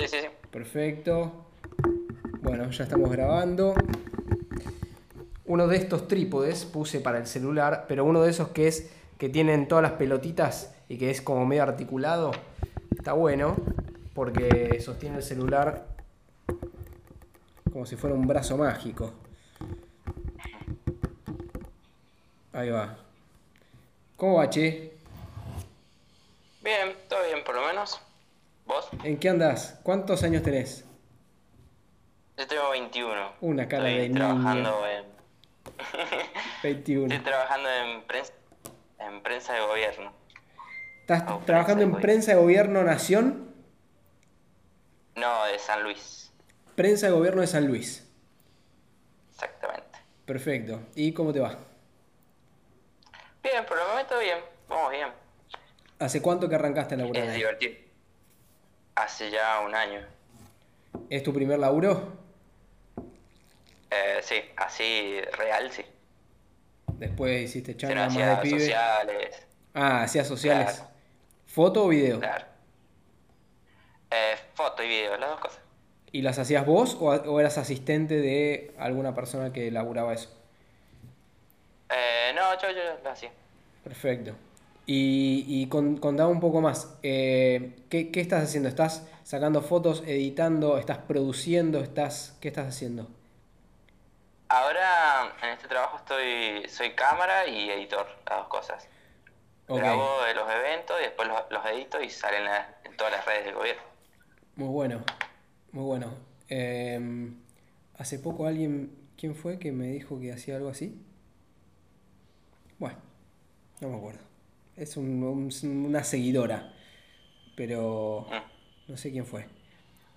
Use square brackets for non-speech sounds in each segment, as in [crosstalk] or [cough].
Sí, sí, sí. Perfecto. Bueno, ya estamos grabando. Uno de estos trípodes puse para el celular, pero uno de esos que es que tienen todas las pelotitas y que es como medio articulado, está bueno porque sostiene el celular como si fuera un brazo mágico. Ahí va. ¿Cómo va, che? Bien, todo bien por lo menos. ¿Vos? ¿En qué andas? ¿Cuántos años tenés? Yo tengo 21. Una cara Estoy de niño. trabajando en... [laughs] 21. Estoy trabajando en prensa, en prensa de gobierno. ¿Estás Oh, trabajando en prensa de Prensa de Gobierno Nación? No, de San Luis. Prensa de Gobierno de San Luis. Exactamente. Perfecto. ¿Y cómo te va? Bien, por el momento bien. Vamos bien. ¿Hace cuánto que arrancaste a laburar? Es divertido. Hace ya un año. ¿Es tu primer laburo? Eh, sí, así real, sí. Después hiciste Si no charla más de pibe. sociales. Ah, hacías sociales. Claro. ¿Foto o video? Claro. Eh, foto y video, las dos cosas. ¿Y las hacías vos o, o eras asistente de alguna persona que laburaba eso? Eh, no, yo, yo lo hacía. Perfecto. Y, y con- un poco más. eh, ¿qué, qué estás haciendo? ¿Estás sacando fotos, editando, estás produciendo, estás, ¿qué estás haciendo? Ahora en este trabajo estoy soy cámara y editor, las dos cosas. Ok, Grabo de los eventos y después los, los edito y salen en, en todas las redes del gobierno. muy bueno, muy bueno. Em, hace poco alguien, ¿quién fue que me dijo que hacía algo así? Bueno, no me acuerdo. Es un- un- una seguidora, pero Mm. no sé quién fue.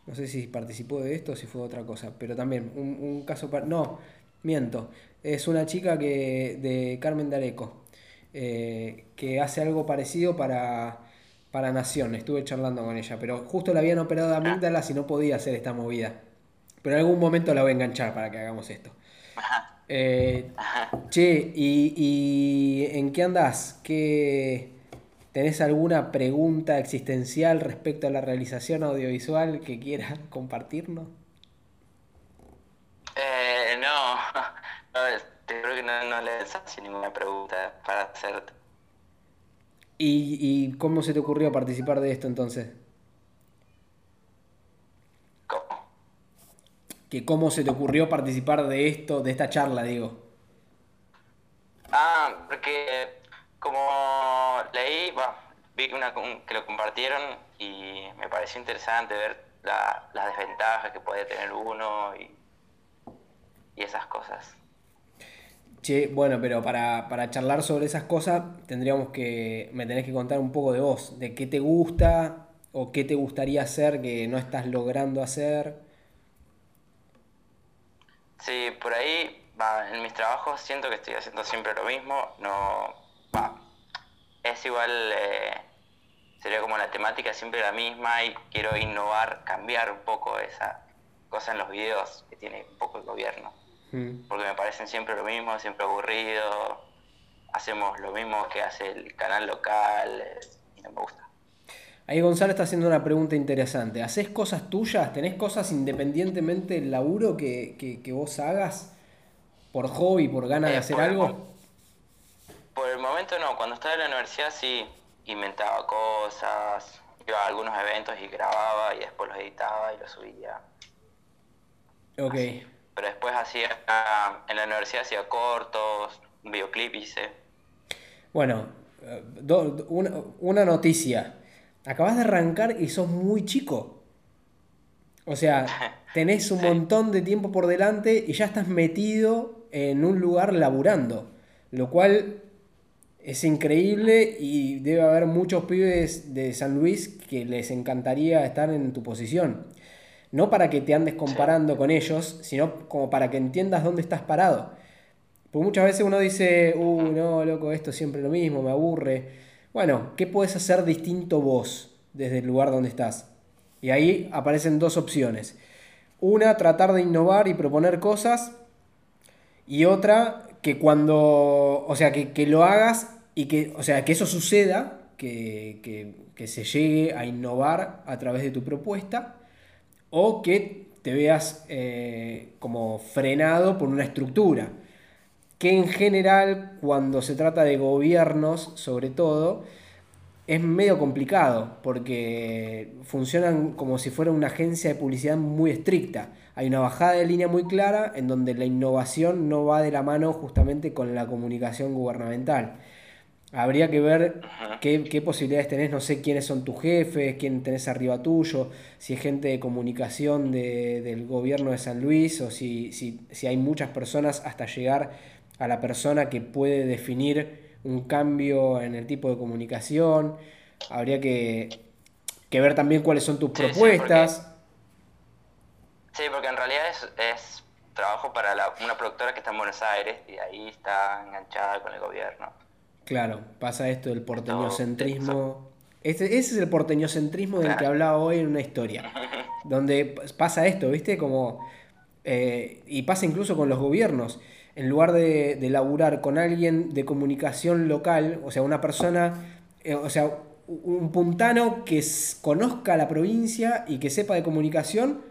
No sé si participó de esto o si fue otra cosa, pero también un, un caso... No, miento. Es una chica que de Carmen D'Areco, eh, que hace algo parecido para, para Nación. Estuve charlando con ella, pero justo la habían operado de amígdalas y no podía hacer esta movida. Pero en algún momento la voy a enganchar para que hagamos esto. Eh, che, ¿y, y en qué andás? ¿Qué, ¿Tenés alguna pregunta existencial respecto a la realización audiovisual que quieras [laughs] compartirnos? Eh, no, [laughs] no, te creo que no, no le así ninguna pregunta para hacerte. ¿Y, y cómo se te ocurrió participar de esto entonces? ¿Cómo? ¿Que ¿Cómo se te ocurrió participar de esto, de esta charla, digo? Ah, porque como leí, vi que, una, que lo compartieron y me pareció interesante ver la- las desventajas que puede tener uno y, y esas cosas. Che, bueno, pero para, para charlar sobre esas cosas tendríamos que, me tenés que contar un poco de vos, de qué te gusta o qué te gustaría hacer que no estás logrando hacer. Sí, por ahí, va, en mis trabajos siento que estoy haciendo siempre lo mismo, no, va, es igual, eh, sería como la temática siempre la misma y quiero innovar, cambiar un poco esa cosa en los videos que tiene un poco el gobierno, Mm. porque me parecen siempre lo mismo, siempre aburrido, hacemos lo mismo que hace el canal local eh, y no me gusta. Ahí Gonzalo está haciendo una pregunta interesante. ¿Haces cosas tuyas? ¿Tenés cosas independientemente del laburo que, que, que vos hagas? ¿Por hobby, por ganas de Eh, hacer por algo? Por el momento no, cuando estaba en la universidad sí inventaba cosas, iba a algunos eventos y grababa y después los editaba y los subía. Ok. Pero después hacía, en la universidad hacía cortos, videoclip hice. Bueno, eh, do- do- una, una noticia. Acabas de arrancar y sos muy chico. O sea, [laughs] tenés un Sí. montón de tiempo por delante y ya estás metido en un lugar laburando. Lo cual es increíble y debe haber muchos pibes de San Luis que les encantaría estar en tu posición. No para que te andes comparando con ellos, sino como para que entiendas dónde estás parado. Porque muchas veces uno dice, uy, no, loco, esto es siempre lo mismo, me aburre. Bueno, ¿qué puedes hacer distinto vos desde el lugar donde estás? Y ahí aparecen dos opciones. Una, tratar de innovar y proponer cosas. Y otra, que cuando, o sea, que, que lo hagas y que, o sea, que eso suceda, que, que- que se llegue a innovar a través de tu propuesta, o que te veas eh, como frenado por una estructura, que en general cuando se trata de gobiernos sobre todo, es medio complicado porque funcionan como si fuera una agencia de publicidad muy estricta. Hay una bajada de línea muy clara en donde la innovación no va de la mano justamente con la comunicación gubernamental. Habría que ver qué, posibilidades tenés, no sé quiénes son tus jefes, quién tenés arriba tuyo, si es gente de comunicación del gobierno de San Luis o si, si hay muchas personas hasta llegar a la persona que puede definir un cambio en el tipo de comunicación. Habría que, ver también cuáles son tus propuestas. Sí porque, en realidad es, trabajo para una productora que está en Buenos Aires y ahí está enganchada con el gobierno. Claro, pasa esto del porteñocentrismo. Este, ese es el porteñocentrismo del que hablaba hoy en una historia. [laughs] donde pasa esto, ¿viste? Como. Eh, y pasa incluso con los gobiernos en lugar de, de laburar con alguien de comunicación local, o sea, una persona, eh, o sea, un puntano que conozca la provincia y que sepa de comunicación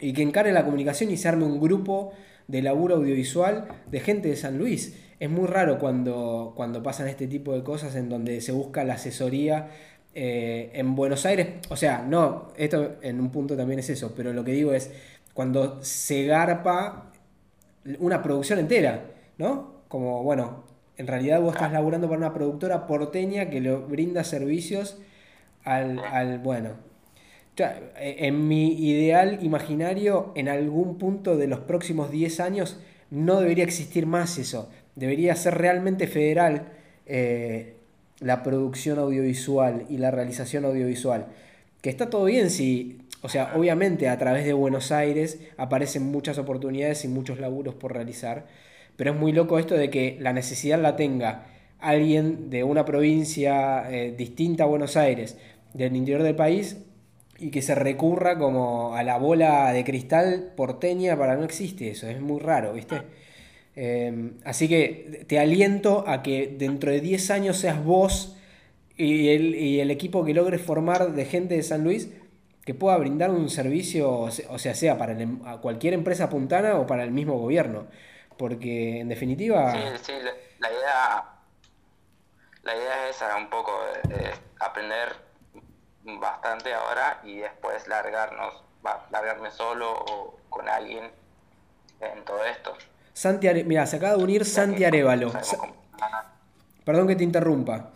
y que encare la comunicación y se arme un grupo de laburo audiovisual de gente de San Luis. Es muy raro cuando, cuando pasan este tipo de cosas en donde se busca la asesoría eh, en Buenos Aires. O sea, no, esto en un punto también es eso, pero lo que digo es cuando se garpa una producción entera, ¿no? Como, bueno, en realidad vos estás laburando para una productora porteña que le brinda servicios al, al bueno. En mi ideal imaginario, en algún punto de los próximos 10 años, no debería existir más eso. Debería ser realmente federal eh, la producción audiovisual y la realización audiovisual. Que está todo bien si o sea, obviamente a través de Buenos Aires aparecen muchas oportunidades y muchos laburos por realizar, pero es muy loco esto de que la necesidad la tenga alguien de una provincia eh, distinta a Buenos Aires, del interior del país, y que se recurra como a la bola de cristal porteña para no existe eso, es muy raro, ¿viste? Em, así que te aliento a que dentro de 10 años seas vos y el, y el equipo que logres formar de gente de San Luis que pueda brindar un servicio, o sea, sea para em, cualquier empresa puntana o para el mismo gobierno. Porque en definitiva... Sí, sí, la, idea, la idea es esa, un poco aprender bastante ahora y después largarnos, largarme solo o con alguien en todo esto. Santi Mira, se acaba de unir Santi Arevalo. Perdón que te interrumpa.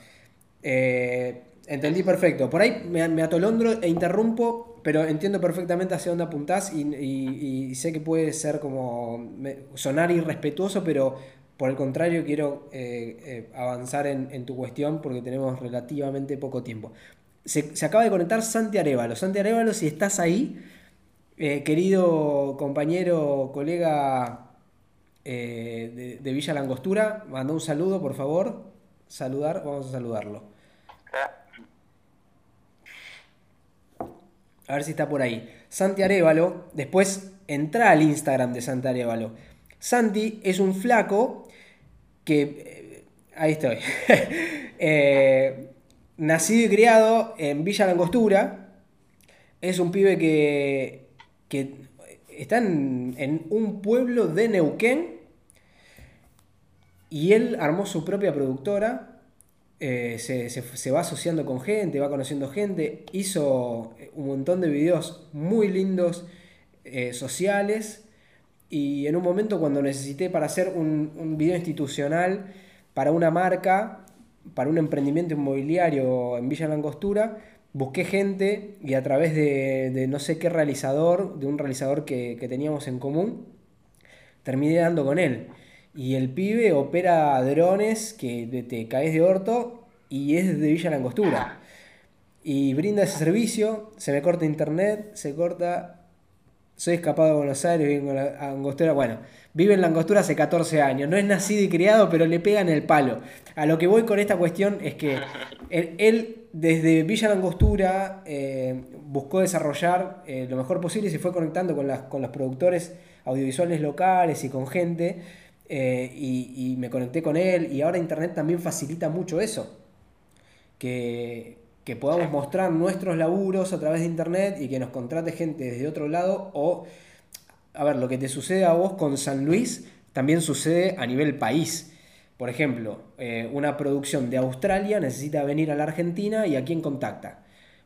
Eh, Entendí perfecto. Por ahí me, atolondro e interrumpo, pero entiendo perfectamente hacia dónde apuntás y, sé que puede ser como sonar irrespetuoso, pero por el contrario quiero eh, eh, avanzar en, tu cuestión porque tenemos relativamente poco tiempo. Se, acaba de conectar Santi Arevalo. Santi Arevalo, si estás ahí, eh, querido compañero, colega de, de Villa Langostura, manda un saludo, por favor. Saludar, vamos a saludarlo. A ver si está por ahí. Santi Arevalo. Después entra al Instagram de Santi Arevalo. Santi es un flaco que... Eh, ahí estoy. [laughs] Eh, nacido y criado en Villa Langostura. Es un pibe que, que está en, en un pueblo de Neuquén. Y él armó su propia productora eh, se, va asociando con gente, va conociendo gente, hizo un montón de videos muy lindos, eh, sociales, y en un momento cuando necesité para hacer un, video institucional para una marca, para un emprendimiento inmobiliario en Villa Langostura, busqué gente y a través de, no sé qué realizador, de un realizador que, que teníamos en común, terminé dando con él. Y el pibe opera drones que te caes de orto y es de Villa Langostura. Y brinda ese servicio, se me corta internet, se corta. Soy escapado de Buenos Aires, vivo en Langostura. Bueno, vive en Langostura hace 14 años. No es nacido y criado, pero le pegan el palo. A lo que voy con esta cuestión es que él, desde Villa Langostura eh, buscó desarrollar eh, lo mejor posible y se fue conectando con, las, con los productores audiovisuales locales y con gente eh, y, me conecté con él y ahora Internet también facilita mucho eso. Que, que podamos mostrar nuestros laburos a través de internet y que nos contrate gente desde otro lado o, a ver, lo que te sucede a vos con San Luis también sucede a nivel país. Por ejemplo, eh, una producción de Australia necesita venir a la Argentina y a quién contacta.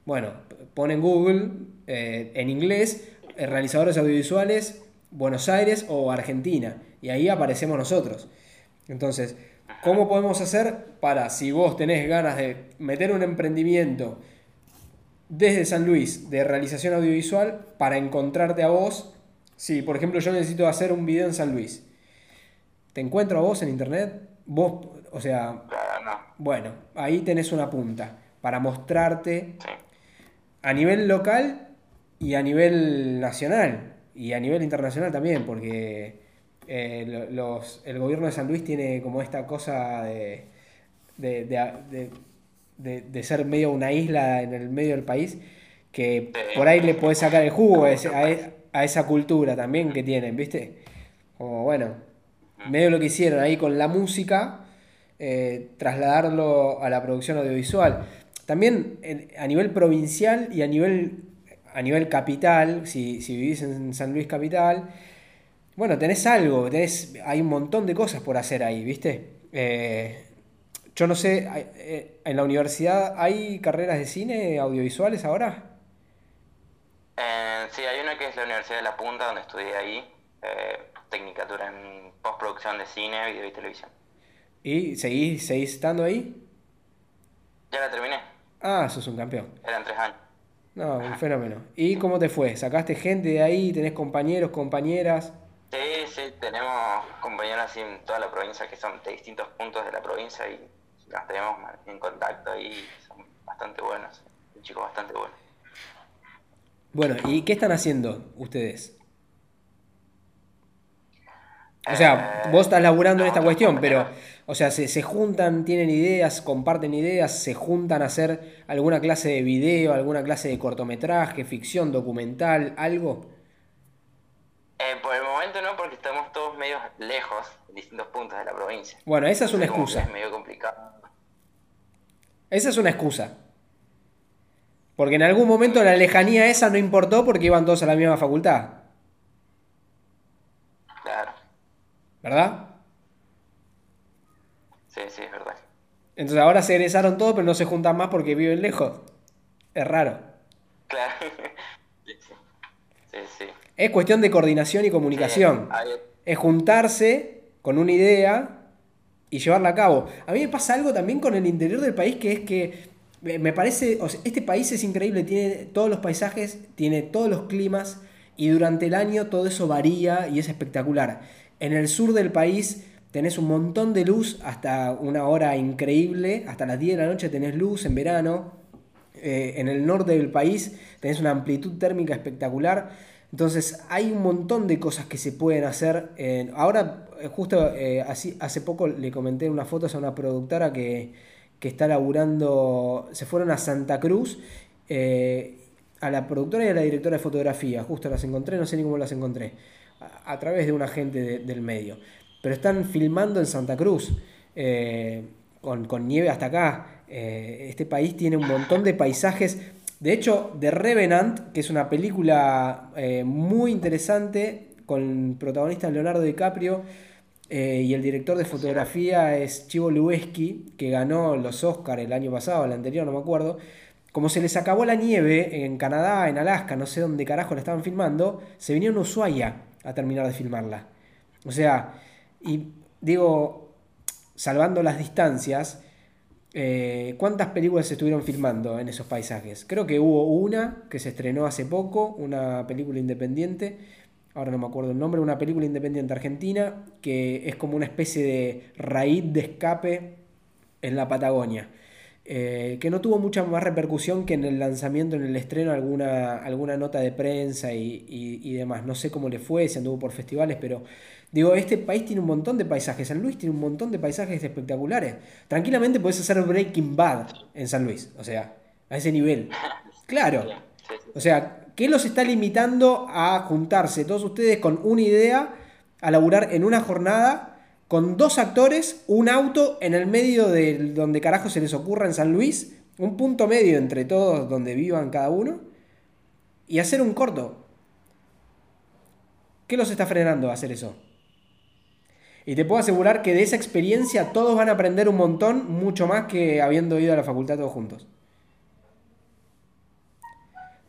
Bueno, pone en Google eh, en inglés realizadores audiovisuales Buenos Aires o Argentina y ahí aparecemos nosotros. Entonces, ¿cómo podemos hacer para, si vos tenés ganas de meter un emprendimiento desde San Luis de realización audiovisual para encontrarte a vos? Si, por ejemplo, yo necesito hacer un video en San Luis, ¿te encuentro a vos en internet? Vos, o sea, bueno, ahí tenés una punta para mostrarte a nivel local y a nivel nacional y a nivel internacional también, porque eh, los, el gobierno de San Luis tiene como esta cosa de, de, ser medio una isla en el medio del país, que por ahí le puedes sacar el jugo a, a, esa cultura también que tienen, ¿viste? Como bueno, medio lo que hicieron ahí con la música, eh, trasladarlo a la producción audiovisual. También a nivel provincial y a nivel, a nivel capital, si, vivís en San Luis Capital, bueno, tenés algo, tenés, hay un montón de cosas por hacer ahí, ¿viste? Eh, yo no sé, eh, ¿en la universidad hay carreras de cine audiovisuales ahora? sí, hay una que es la Universidad de La Punta, donde estudié ahí, Tecnicatura en postproducción de cine, video y televisión. ¿Y seguís, seguís estando ahí? Ya la terminé. Ah, sos un campeón. Eran tres años. No, un fenómeno. ¿Y cómo te fue? ¿Sacaste gente de ahí? ¿Tenés compañeros, compañeras? Sí, sí, tenemos compañeros así en toda la provincia que son de distintos puntos de la provincia y nos tenemos en contacto y son bastante buenos, chicos bastante buenos. Bueno, ¿y qué están haciendo ustedes? O sea, vos estás laburando en esta cuestión, pero, o sea, se, juntan, tienen ideas, comparten ideas, se juntan a hacer alguna clase de video, alguna clase de cortometraje, ficción, documental, algo. Eh, por el momento no, porque estamos todos medio lejos, en distintos puntos de la provincia. Bueno, esa es una excusa. Es medio complicado. Esa es una excusa. Porque en algún momento la lejanía esa no importó porque iban todos a la misma facultad. ¿Verdad? Sí, sí, es verdad. Entonces ahora se egresaron todos, pero no se juntan más porque viven lejos. Es raro. Claro. [laughs] Sí, sí. Es cuestión de coordinación y comunicación. es juntarse con una idea y llevarla a cabo. A mí me pasa algo también con el interior del país que es que me parece, o sea, este país es increíble, tiene todos los paisajes, tiene todos los climas y durante el año todo eso varía y es espectacular. En el sur del país tenés un montón de luz hasta una hora increíble, hasta las 10 de la noche tenés luz en verano. Eh, en el norte del país tenés una amplitud térmica espectacular. Entonces hay un montón de cosas que se pueden hacer. ahora, eh, justo eh, así, hace poco le comenté unas fotos a una productora que, que está laburando, se fueron a Santa Cruz, a la productora y a la directora de fotografía, justo las encontré, no sé ni cómo las encontré a, través de un agente del medio. Pero están filmando en Santa Cruz, eh, con, nieve hasta acá. Eh, este país tiene un montón de paisajes. De hecho, The Revenant, que es una película eh, muy interesante con protagonista Leonardo DiCaprio, y el director de fotografía es Chivo Lueski, que ganó los Oscars el año pasado, el anterior, no me acuerdo. Como se les acabó la nieve en Canadá, en Alaska, no sé dónde carajo la estaban filmando, se vinieron a Ushuaia a terminar de filmarla. O sea, y digo, salvando las distancias, eh, ¿cuántas películas se estuvieron filmando en esos paisajes? Creo que hubo una que se estrenó hace poco, una película independiente, ahora no me acuerdo el nombre, una película independiente argentina que es como una especie de raíz de escape en la Patagonia. Eh, que no tuvo mucha más repercusión que en el lanzamiento, en el estreno, alguna, alguna nota de prensa y, demás. No sé cómo le fue, si anduvo por festivales, pero digo, este país tiene un montón de paisajes. San Luis tiene un montón de paisajes espectaculares. Tranquilamente puedes hacer Breaking Bad en San Luis, o sea, a ese nivel. [laughs] Claro. O sea, ¿qué los está limitando a juntarse todos ustedes con una idea, a laburar en una jornada con dos actores, un auto en el medio de donde carajo se les ocurra en San Luis un punto medio entre todos donde vivan cada uno y hacer un corto. ¿Qué los está frenando a hacer eso? Y te puedo asegurar que de esa experiencia todos van a aprender un montón, mucho más que habiendo ido a la facultad todos juntos.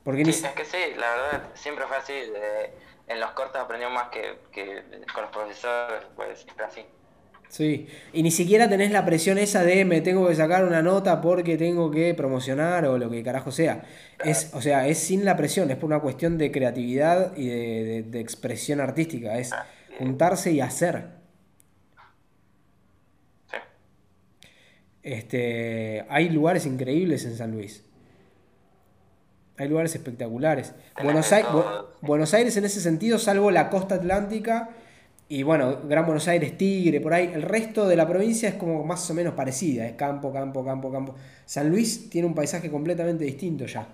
Porque Es que sí, la verdad, siempre fue así. En los cortos aprendió más que, con los profesores, pues así. Sí, y ni siquiera tenés la presión esa de me tengo que sacar una nota porque tengo que promocionar o lo que carajo sea. Es, o sea, es sin la presión, es por una cuestión de creatividad y de, de expresión artística, es juntarse y hacer. Este, hay lugares increíbles en San Luis. Hay lugares espectaculares. Buenos Aires, Buenos Aires en ese sentido, salvo la costa atlántica y bueno, Gran Buenos Aires, Tigre, por ahí. El resto de la provincia es como más o menos parecida. Es campo, campo, campo, campo. San Luis tiene un paisaje completamente distinto ya.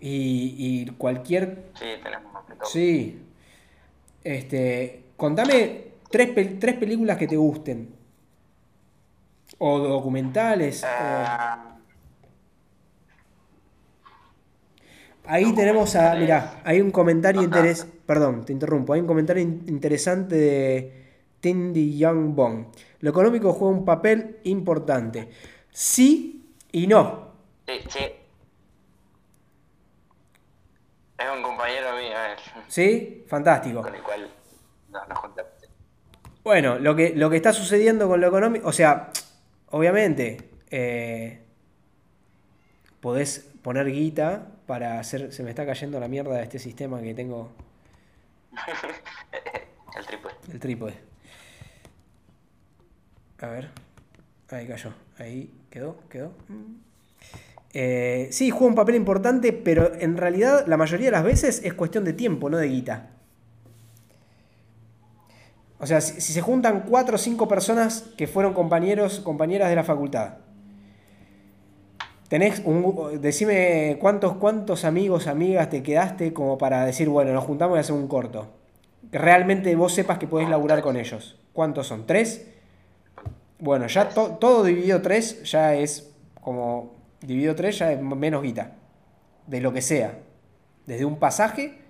Y, cualquier... Sí, tenemos Sí. Este, contame tres, tres películas que te gusten. O documentales. Ah. Ahí tenemos a. Mirá, hay un comentario interés. Perdón, te interrumpo. Hay un comentario interesante de Tindy Young Bong. Lo económico juega un papel importante. Sí y no. Sí, sí. Es un compañero mío. ¿Sí? Fantástico. Con el cual no, Bueno, lo que, lo que está sucediendo con lo económico. O sea, obviamente, eh, podés poner guita para hacer. Se me está cayendo la mierda de este sistema que tengo. [laughs] El trípode. El trípode. A ver. Ahí cayó. Ahí quedó, quedó. Eh, sí, juega un papel importante, pero en realidad la mayoría de las veces es cuestión de tiempo, no de guita. O sea, si, se juntan cuatro o cinco personas que fueron compañeros, compañeras de la facultad. Tenés un, decime cuántos, cuántos amigos, amigas te quedaste como para decir, bueno, nos juntamos y hacemos un corto. Que realmente vos sepas que podés laburar con ellos. ¿Cuántos son? ¿Tres? Bueno, ya todo dividido tres ya es como. Dividido tres ya es menos guita. De lo que sea. Desde un pasaje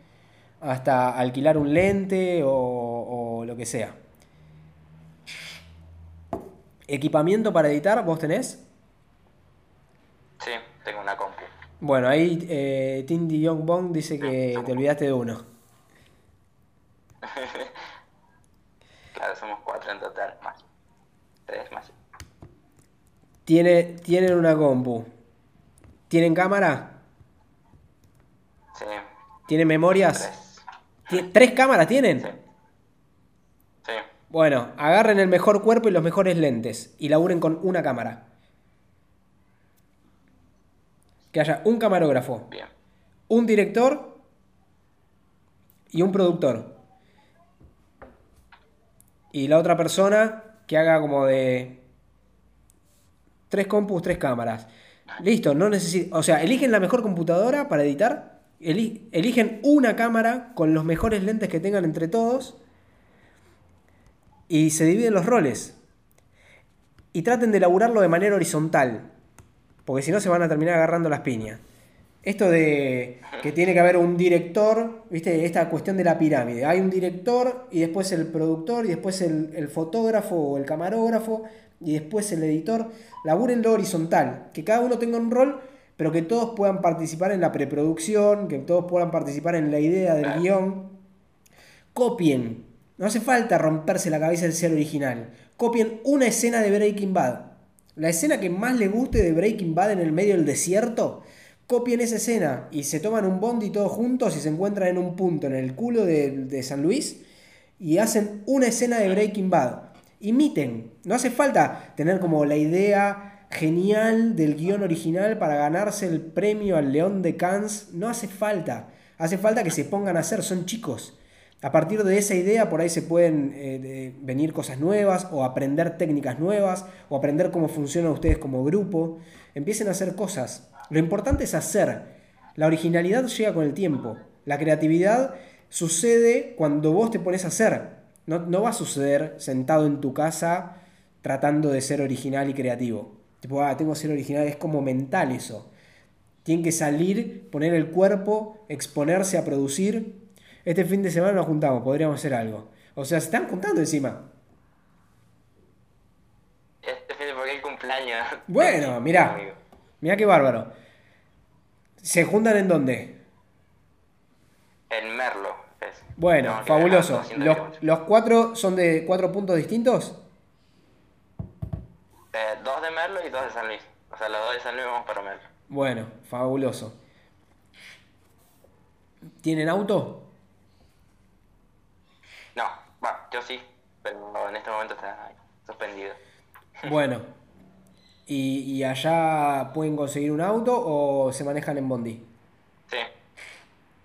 hasta alquilar un lente o, lo que sea. ¿Equipamiento para editar vos tenés? Sí, tengo una compu. Bueno, ahí eh, Tindy Young Bong dice que te olvidaste de uno. [laughs] claro, somos cuatro en total, más. Tres más. Tiene, tienen una compu. ¿Tienen cámara? Sí. ¿Tienen memorias? ¿Tres cámaras tienen? Sí. Bueno, agarren el mejor cuerpo y los mejores lentes y laburen con una cámara. Que haya un camarógrafo, Bien. un director y un productor. Y la otra persona que haga como de tres compus, tres cámaras. Listo, no necesito. O sea, eligen la mejor computadora para editar eligen una cámara con los mejores lentes que tengan entre todos y se dividen los roles. Y traten de elaborarlo de manera horizontal, porque si no se van a terminar agarrando las piñas. Esto de que tiene que haber un director, ¿viste? Esta cuestión de la pirámide. Hay un director y después el productor y después el, el fotógrafo o el camarógrafo y después el editor. Laburen lo horizontal, que cada uno tenga un rol pero que todos puedan participar en la preproducción, que todos puedan participar en la idea del guion. Copien. No hace falta romperse la cabeza del ser original. Copien una escena de Breaking Bad. La escena que más le guste de Breaking Bad en el medio del desierto. Copien esa escena y se toman un bondi todos juntos y se encuentran en un punto en el culo de, de San Luis y hacen una escena de Breaking Bad. Imiten. No hace falta tener como la idea genial del guion original para ganarse el premio al León de Cannes. No hace falta. Hace falta que se pongan a hacer, son chicos. A partir de esa idea por ahí se pueden eh, venir cosas nuevas o aprender técnicas nuevas o aprender cómo funcionan ustedes como grupo. Empiecen a hacer cosas. Lo importante es hacer. La originalidad llega con el tiempo. La creatividad sucede cuando vos te pones a hacer. No, no va a suceder sentado en tu casa tratando de ser original y creativo. Tipo, ah, tengo que ser original, es como mental eso. Tienen que salir, poner el cuerpo, exponerse a producir. Este fin de semana nos juntamos, podríamos hacer algo. O sea, se están juntando encima. Este fin de porque el cumpleaños. Bueno, [laughs] mirá. Mirá qué bárbaro. ¿Se juntan en dónde? En Merlo. es. Bueno, fabuloso. viajar 200 Los, los cuatro son de cuatro puntos distintos. Eh, dos de Merlo y dos de San Luis. O sea, los dos de San Luis vamos para Merlo. Bueno, fabuloso. ¿Tienen auto? No, va, yo sí, pero en este momento está suspendido. [laughs] Bueno. ¿Y, y allá pueden conseguir un auto o se manejan en Bondi? Sí.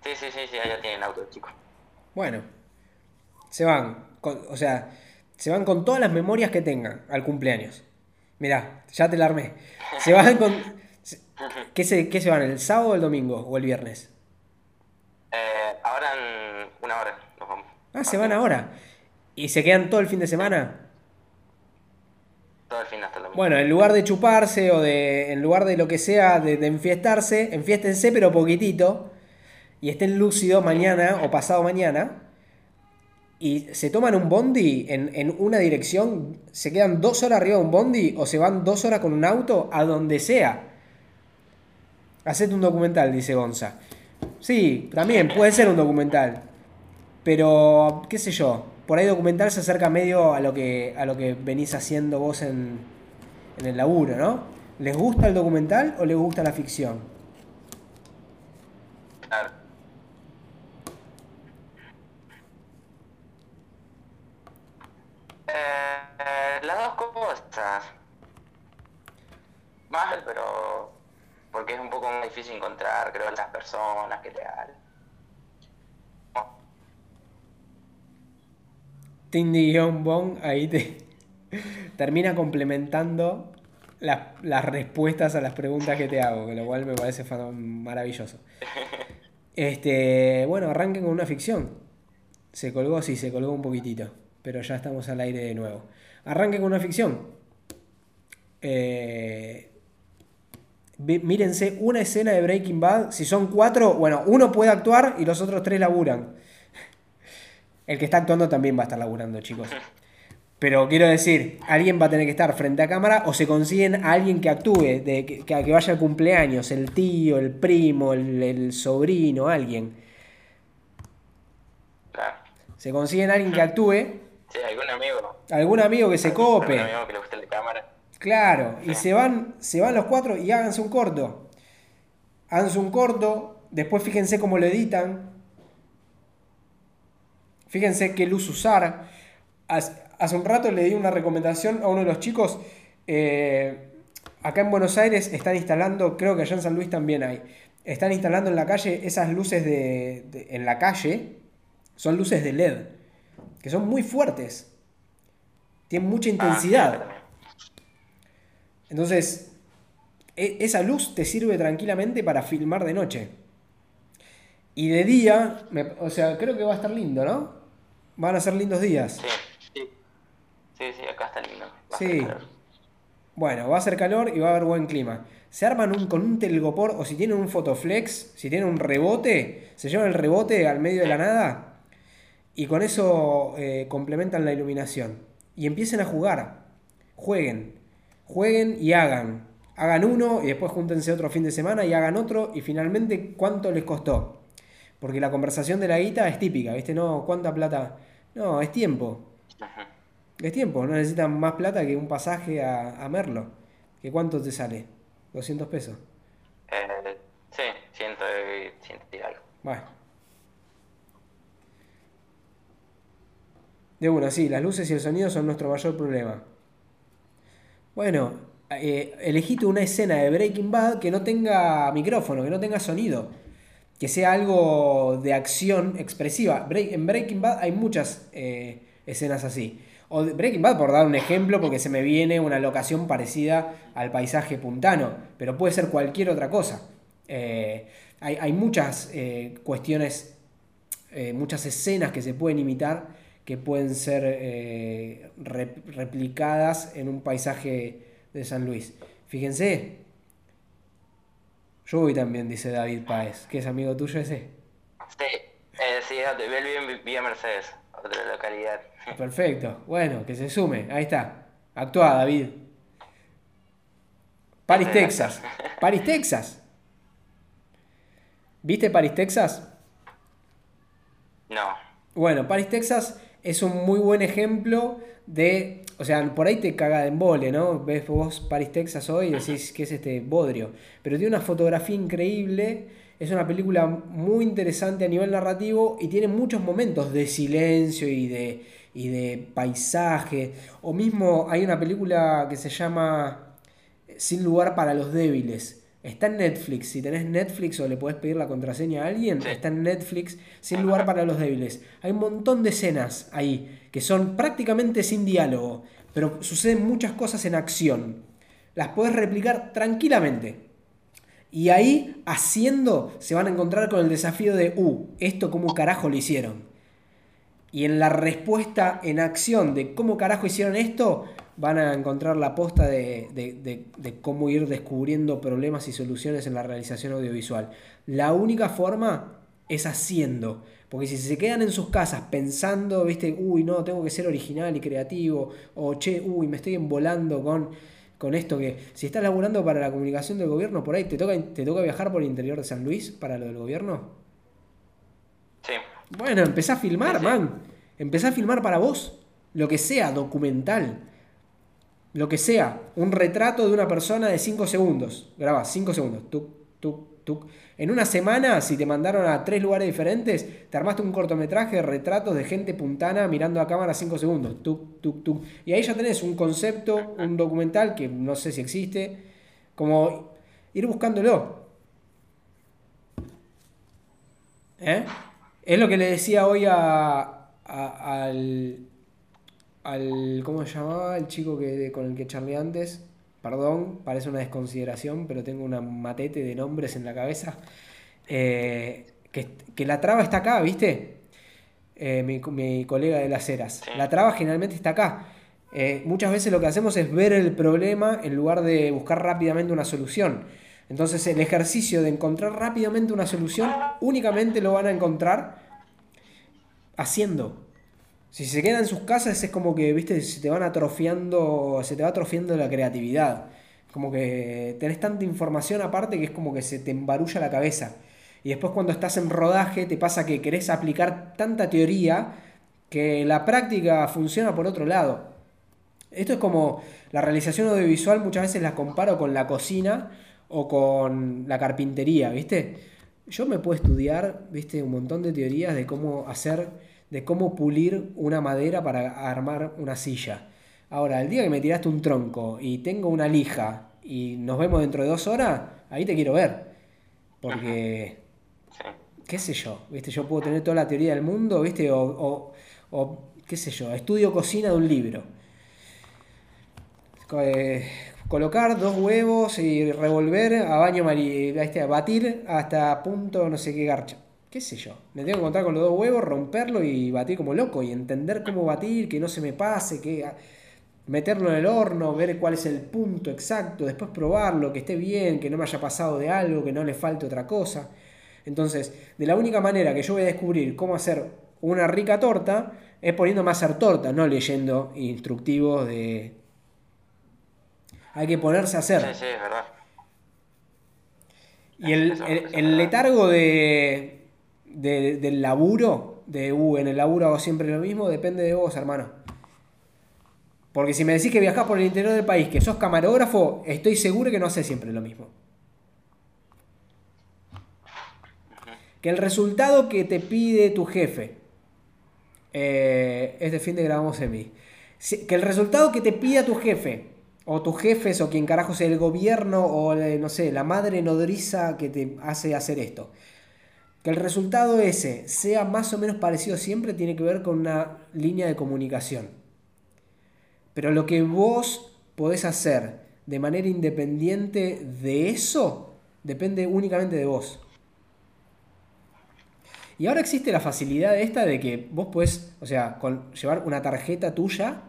Sí, sí, sí, sí, allá tienen auto, chicos. Bueno. Se van. con- o sea, se van con todas las memorias que tengan al cumpleaños. Mirá, ya te la armé. Se van con... [laughs] ¿Qué se, qué se van? ¿El sábado o el domingo? ¿O el viernes? Eh, ahora en una hora nos vamos. Ah, se van ahora. ¿Y se quedan todo el fin de semana? Todo el fin hasta el domingo. Bueno, en lugar de chuparse o de. En lugar de lo que sea, de, de enfiestarse, enfiéstense, pero poquitito. Y estén lúcidos mañana o pasado mañana. Y se toman un bondi en, en una dirección. Se quedan dos horas arriba de un bondi o se van dos horas con un auto a donde sea. Hacete un documental, dice Gonza. Sí, también puede ser un documental. Pero, qué sé yo, por ahí documental se acerca medio a lo que, a lo que venís haciendo vos en, en el laburo, ¿no? ¿Les gusta el documental o les gusta la ficción? Claro. Eh, las dos cosas. Mal, pero. Porque es un poco más difícil encontrar, creo, las personas que te hagan. Tindy-Bong ahí te [laughs] termina complementando las, las respuestas a las preguntas que te hago, lo cual me parece maravilloso. Este, bueno, arranquen con una ficción. Se colgó, sí, se colgó un poquitito, pero ya estamos al aire de nuevo. Arranquen con una ficción. Eh, mírense una escena de Breaking Bad. Si son cuatro, bueno, uno puede actuar y los otros tres laburan. El que está actuando también va a estar laburando, chicos. Pero quiero decir, alguien va a tener que estar frente a cámara o se consiguen a alguien que actúe, de, que, que vaya al cumpleaños, el tío, el primo, el, el sobrino, alguien. Claro. Se consiguen a alguien que actúe, Sí, algún amigo. algún amigo que se Algún cope. amigo que le guste la cámara. Claro, y se van, se van los cuatro y háganse un corto. Háganse un corto, después fíjense cómo lo editan. Fíjense qué luz usar. Hace, un rato le di una recomendación a uno de los chicos. eh, acá en Buenos Aires están instalando, creo que allá en San Luis también hay. Están instalando en la calle esas luces de, de- en la calle. Son luces de LED. Que son muy fuertes. Tienen mucha Ah, intensidad. Entonces, e- esa luz te sirve tranquilamente para filmar de noche. Y de día, me- o sea, creo que va a estar lindo, ¿no? Van a ser lindos días. Sí, sí. Sí, sí, acá está lindo. Va Sí. Bueno, va a ser calor y va a haber buen clima. Se arman un, con un telgopor o si tienen un fotoflex, si tienen un rebote, se llevan el rebote al medio de la nada y con eso eh, complementan la iluminación. Y empiecen a jugar. Jueguen. Jueguen y hagan. Hagan uno y después júntense otro fin de semana y hagan otro y finalmente cuánto les costó. Porque la conversación de la guita es típica, ¿viste? No, ¿cuánta plata? No, es tiempo. Es tiempo, no necesitan más plata que un pasaje a, a Merlo. ¿Que cuánto te sale? 200 pesos. Eh, sí, ciento y, ciento y algo. Bueno. De una, sí, las luces y el sonido son nuestro mayor problema. Bueno, eh, elegite una escena de Breaking Bad que no tenga micrófono, que no tenga sonido. Que sea algo de acción expresiva. En Breaking Bad hay muchas eh, escenas así. O Breaking Bad, por dar un ejemplo, porque se me viene una locación parecida al paisaje puntano, pero puede ser cualquier otra cosa. Eh, hay, hay muchas eh, cuestiones, muchas escenas que se pueden imitar que pueden ser rep- replicadas en un paisaje de San Luis. Fíjense. Yo voy también, dice David Páez, que es amigo tuyo ese. Sí, eh, sí, él vive en Villa Mercedes, otra localidad. Perfecto, bueno, que se sume, ahí está. Actúa, David. Paris, Texas. Paris, Texas. ¿Viste Paris, Texas? No. Bueno, Paris, Texas es un muy buen ejemplo de. O sea, por ahí te caga de embole, ¿no? Ves vos Paris, Texas hoy y decís que es este bodrio. Pero tiene una fotografía increíble. Es una película muy interesante a nivel narrativo y tiene muchos momentos de silencio y de, y de paisaje. O mismo hay una película que se llama Sin lugar para los débiles Está en Netflix. Si tenés Netflix o le podés pedir la contraseña a alguien, está en Netflix, sin lugar para los débiles. Hay un montón de escenas ahí que son prácticamente sin diálogo, pero suceden muchas cosas en acción. Las podés replicar tranquilamente. Y ahí, haciendo, se van a encontrar con el desafío de, uh, esto cómo carajo lo hicieron. Y en la respuesta en acción de cómo carajo hicieron esto, van a encontrar la posta de, cómo ir descubriendo problemas y soluciones en la realización audiovisual. La única forma es haciendo. Porque si se quedan en sus casas pensando, viste, uy, no, tengo que ser original y creativo, o che, uy, me estoy embolando con, con esto que, si estás laburando para la comunicación del gobierno, por ahí, ¿te toca, ¿te toca viajar por el interior de San Luis para lo del gobierno? Sí. Bueno, empezá a filmar, man. Empezá a filmar para vos, lo que sea, documental lo que sea, un retrato de una persona de 5 segundos. Grabás 5 segundos. Tuc, tuc, tuc. En una semana, si te mandaron a tres lugares diferentes, te armaste un cortometraje de retratos de gente puntana mirando a cámara 5 segundos. Tuc, tuc, tuc. Y ahí ya tenés un concepto, un documental que no sé si existe, como ir buscándolo. ¿Eh? Es lo que le decía hoy a, al, al. ¿Cómo se llamaba? El chico que, con el que charlé antes. Perdón, parece una desconsideración, pero tengo una matete de nombres en la cabeza. Eh, que, la traba está acá, ¿viste? Eh, mi, colega de las eras. La traba generalmente está acá. Eh, muchas veces lo que hacemos es ver el problema en lugar de buscar rápidamente una solución. Entonces el ejercicio de encontrar rápidamente una solución únicamente lo van a encontrar haciendo. Si se quedan en sus casas es como que, viste, se te van atrofiando, se te va atrofiando la creatividad. Como que tenés tanta información aparte que es como que se te embarulla la cabeza. Y después cuando estás en rodaje te pasa que querés aplicar tanta teoría que la práctica funciona por otro lado. Esto es como la realización audiovisual muchas veces la comparo con la cocina o con la carpintería, ¿viste? Yo me puedo estudiar, ¿viste? Un montón de teorías de cómo hacer de cómo pulir una madera para armar una silla. Ahora, el día que me tiraste un tronco y tengo una lija y nos vemos dentro de dos horas, ahí te quiero ver. Porque, qué sé yo, ¿viste? Yo puedo tener toda la teoría del mundo, ¿viste? O, o, qué sé yo, estudio cocina de un libro. Eh, colocar dos huevos y revolver a baño María, a batir hasta punto no sé qué garcha qué sé yo, me tengo que encontrar con los dos huevos, romperlo y batir como loco y entender cómo batir, que no se me pase, que meterlo en el horno, ver cuál es el punto exacto, después probarlo, que esté bien, que no me haya pasado de algo, que no le falte otra cosa. Entonces, de la única manera que yo voy a descubrir cómo hacer una rica torta es poniéndome a hacer torta, no leyendo instructivos de... Hay que ponerse a hacer. Sí, sí, es verdad. Y el letargo de, del laburo, de uh, en el laburo hago siempre lo mismo, depende de vos, hermano. Porque si me decís que viajás por el interior del país, que sos camarógrafo, estoy seguro que no haces siempre lo mismo. Que el resultado que te pide tu jefe, eh, este fin de grabamos en mí, que el resultado que te pida tu jefe, o tus jefes, o quien carajo sea el gobierno, o no sé, la madre nodriza que te hace hacer esto, que el resultado ese sea más o menos parecido siempre tiene que ver con una línea de comunicación. Pero lo que vos podés hacer de manera independiente de eso depende únicamente de vos. Y ahora existe la facilidad esta de que vos podés, o sea, con, llevar una tarjeta tuya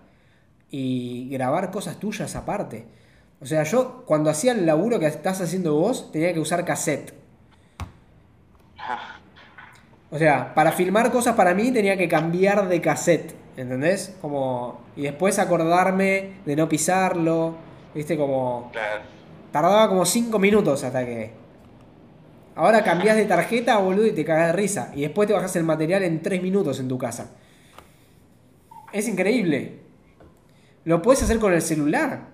y grabar cosas tuyas aparte. O sea, yo cuando hacía el laburo que estás haciendo vos, tenía que usar cassette. O sea, para filmar cosas para mí tenía que cambiar de cassette, ¿entendés? Como y después acordarme de no pisarlo, ¿viste? Como tardaba como 5 minutos hasta que Ahora cambias de tarjeta, boludo, y te cagas de risa. Y después te bajas el material en 3 minutos en tu casa. Es increíble. Lo puedes hacer con el celular.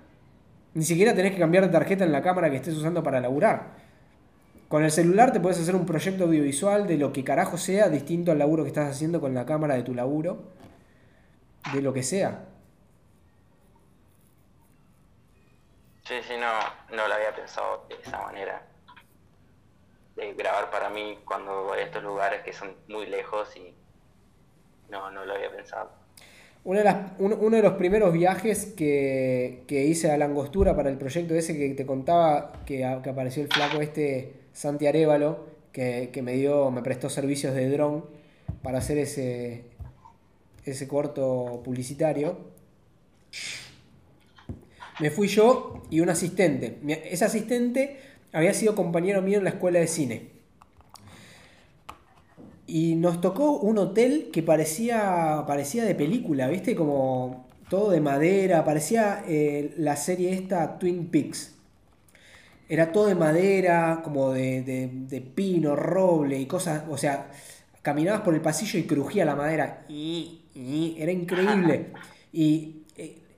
Ni siquiera tenés que cambiar de tarjeta en la cámara que estés usando para laburar. Con el celular te puedes hacer un proyecto audiovisual de lo que carajo sea, distinto al laburo que estás haciendo con la cámara de tu laburo. De lo que sea. Sí, sí, no, no lo había pensado de esa manera de grabar para mí cuando voy a estos lugares que son muy lejos y no, no lo había pensado. Uno de, uno de los primeros viajes que, hice a la angostura para el proyecto ese que te contaba que, apareció el flaco este Santi Arevalo, que, me dio, me prestó servicios de dron para hacer ese, ese corto publicitario. Me fui yo y un asistente. Ese asistente había sido compañero mío en la escuela de cine. Y nos tocó un hotel que parecía, parecía de película, ¿viste? Como todo de madera, parecía eh, la serie esta Twin Peaks. Era todo de madera, como de, pino, roble y cosas, o sea, caminabas por el pasillo y crujía la madera. Era increíble. Y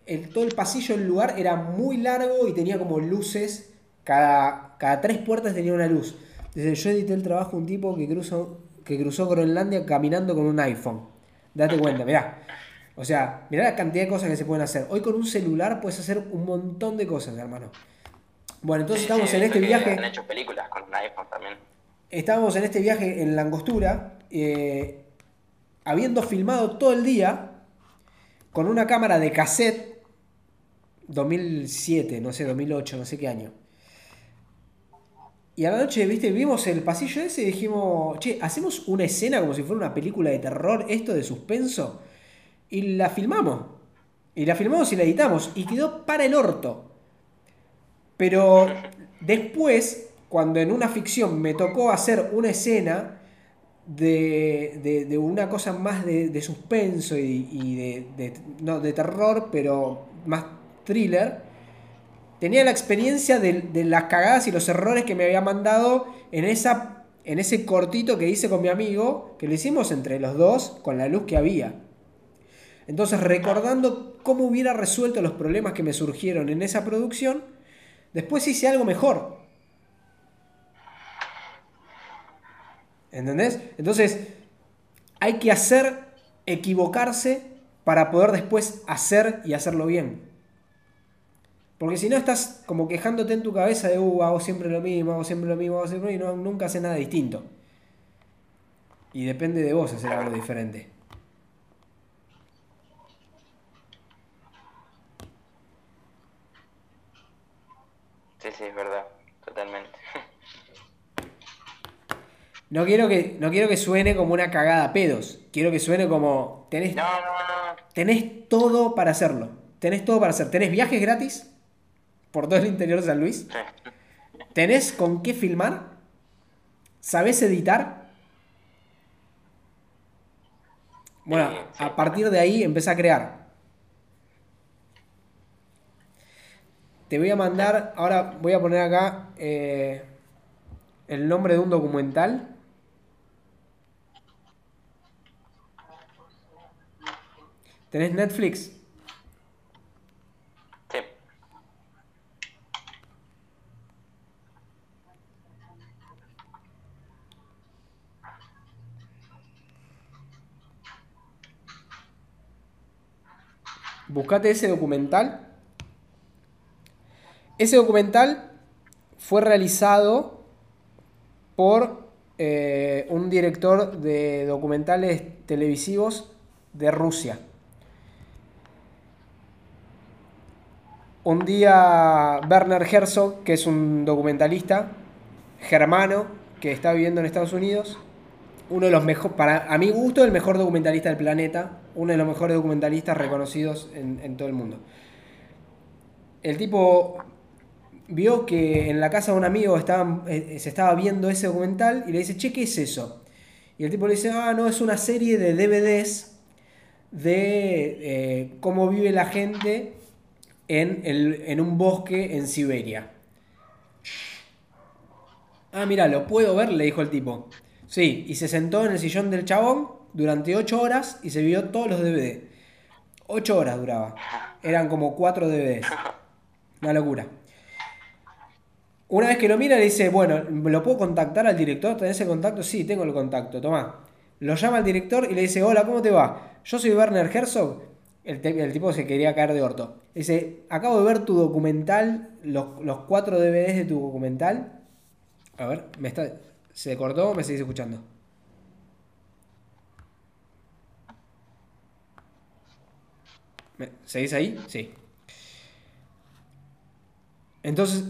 eh, todo el pasillo del lugar era muy largo y tenía como luces cada, cada tres puertas tenía una luz. Desde yo edité el trabajo un tipo que cruzó, que cruzó Groenlandia caminando con un iPhone. Date cuenta, mirá. O sea, mirá la cantidad de cosas que se pueden hacer. Hoy con un celular puedes hacer un montón de cosas, hermano. Bueno, entonces estamos en este viaje. Han hecho películas con un iPhone también. Estábamos en este viaje en la angostura, eh, habiendo filmado todo el día con una cámara de cassette 2007, no sé, 2008, no sé qué año. Y a la noche, viste, vimos el pasillo ese y dijimos, che, hacemos una escena como si fuera una película de terror, esto de suspenso. Y la filmamos. Y la filmamos y la editamos. Y quedó para el orto. Pero después, cuando en una ficción me tocó hacer una escena de, de, una cosa más de, suspenso y, y de, no, de terror, pero más thriller, tenía la experiencia de, las cagadas y los errores que me había mandado en, esa, en ese cortito que hice con mi amigo, que lo hicimos entre los dos con la luz que había. Entonces, recordando cómo hubiera resuelto los problemas que me surgieron en esa producción, después hice algo mejor. ¿Entendés? Entonces, hay que hacer, equivocarse para poder después hacer y hacerlo bien. Porque si no estás como quejándote en tu cabeza de, uh, hago siempre lo mismo, hago siempre lo mismo, hago siempre lo mismo, y no, nunca hace nada distinto. Y depende de vos hacer algo diferente. Sí, sí, es verdad, totalmente. No quiero que, no quiero que suene como una cagada pedos. Quiero que suene como. Tenés, no, no, no. tenés todo para hacerlo. Tenés todo para hacer. Tenés viajes gratis por todo el interior de San Luis. ¿Tenés con qué filmar? ¿Sabés editar? Bueno, a partir de ahí empieza a crear. Te voy a mandar, ahora voy a poner acá eh, el nombre de un documental. ¿Tenés Netflix? Buscate ese documental. Ese documental fue realizado por eh, un director de documentales televisivos de Rusia. Un día Werner Herzog, que es un documentalista germano que está viviendo en Estados Unidos, uno de los mejores, para a mi gusto, el mejor documentalista del planeta, uno de los mejores documentalistas reconocidos en, todo el mundo. El tipo vio que en la casa de un amigo estaban, eh, se estaba viendo ese documental y le dice, che, ¿qué es eso? Y el tipo le dice, ah, no, es una serie de DVDs de eh, cómo vive la gente en, el- en un bosque en Siberia. Ah, mira, lo puedo ver, le dijo el tipo. Sí, y se sentó en el sillón del chabón durante 8 horas y se vio todos los DVD. 8 horas duraba. Eran como 4 DVDs. Una locura. Una vez que lo mira, le dice, bueno, ¿lo puedo contactar al director? ¿Tenés el contacto? Sí, tengo el contacto, tomá. Lo llama al director y le dice, hola, ¿cómo te va? Yo soy Werner Herzog. El, el tipo se quería caer de orto. Dice, acabo de ver tu documental, los, los cuatro DVDs de tu documental. A ver, me está, ¿se cortó me seguís escuchando? ¿Me- ¿Seguís ahí? Sí. Entonces,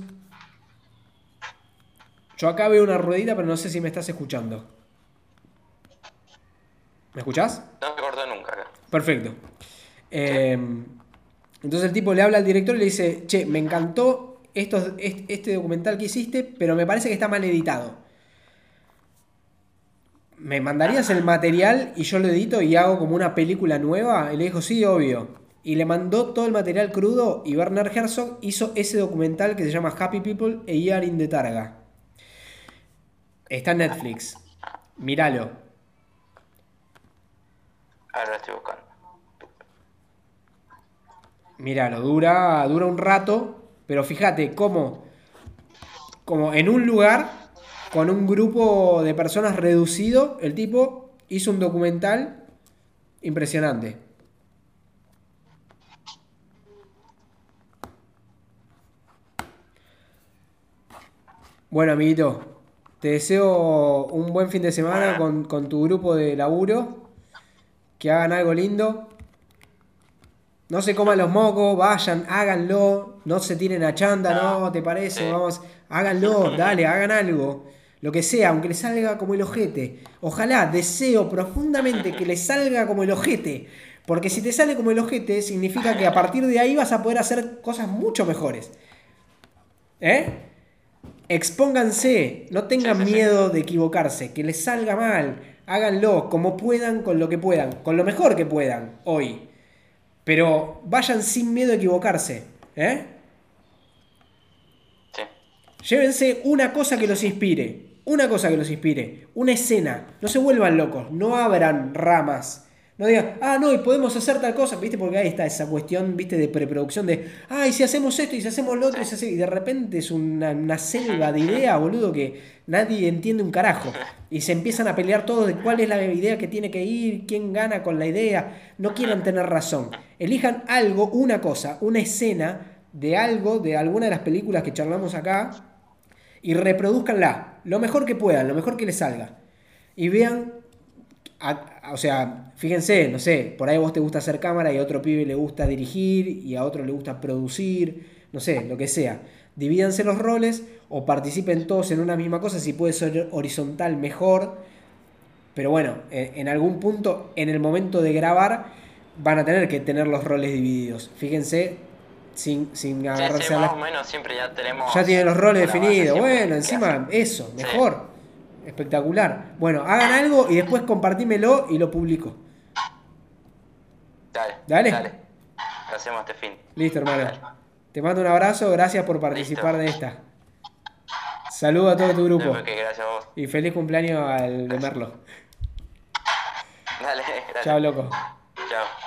yo acá veo una ruedita, pero no sé si me estás escuchando. ¿Me escuchás? No se cortó nunca acá. Perfecto. Eh, entonces el tipo le habla al director y le dice, che, me encantó estos- est- este documental que hiciste, pero me parece que está mal editado. ¿Me mandarías el material y yo lo edito y hago como una película nueva? Y le dijo, sí, obvio. Y le mandó todo el material crudo y Werner Herzog hizo ese documental que se llama Happy People a Year in the Targa. Está en Netflix. Míralo. Ahora lo estoy buscando. Míralo, dura, dura un rato, pero fíjate cómo, como en un lugar, con un grupo de personas reducido, el tipo hizo un documental impresionante. Bueno, amiguito, te deseo un buen fin de semana con, con tu grupo de laburo, que hagan algo lindo. No se coman los mocos, vayan, háganlo, no se tiren a chanda, no, ¿te parece? Vamos, háganlo, [laughs] dale, hagan algo. Lo que sea, aunque les salga como el ojete. Ojalá, deseo profundamente que les salga como el ojete. Porque si te sale como el ojete, significa que a partir de ahí vas a poder hacer cosas mucho mejores. ¿Eh? Expónganse, no tengan Sí, sí, sí. miedo de equivocarse, que les salga mal, háganlo como puedan, con lo que puedan, con lo mejor que puedan hoy. Pero vayan sin miedo a equivocarse, ¿eh? Llévense una cosa que los inspire, una cosa que los inspire, una escena. No se vuelvan locos, no abran ramas. No digan, ah, no, y podemos hacer tal cosa, ¿viste? Porque ahí está esa cuestión, ¿viste? De preproducción de, ah, y si hacemos esto, y si hacemos lo otro, y, si hace-". y de repente es una, una selva de ideas, boludo, que nadie entiende un carajo. Y se empiezan a pelear todos de cuál es la idea que tiene que ir, quién gana con la idea. No quieran tener razón. Elijan algo, una cosa, una escena de algo, de alguna de las películas que charlamos acá, y reproduzcanla lo mejor que puedan, lo mejor que les salga. Y vean, a- a- o sea, fíjense, no sé, por ahí vos te gusta hacer cámara y a otro pibe le gusta dirigir y a otro le gusta producir, no sé, lo que sea. Divídanse los roles o participen todos en una misma cosa, si puede ser horizontal mejor. Pero bueno, en, en algún punto, en el momento de grabar, van a tener que tener los roles divididos. Fíjense, sin, sin agarrarse sí, a más la o menos siempre ya tenemos. ya tienen los roles definidos. Bueno, encima eso, Sí. Espectacular. Bueno, hagan algo y después compartímelo y lo publico. Dale. Dale. Dale. Lo hacemos este fin. Listo, hermano. Te mando un abrazo, gracias por participar de esta. Saludo a todo tu grupo. Gracias a vos. Y feliz cumpleaños al de Merlo. Dale, dale. Chao, loco. Chao.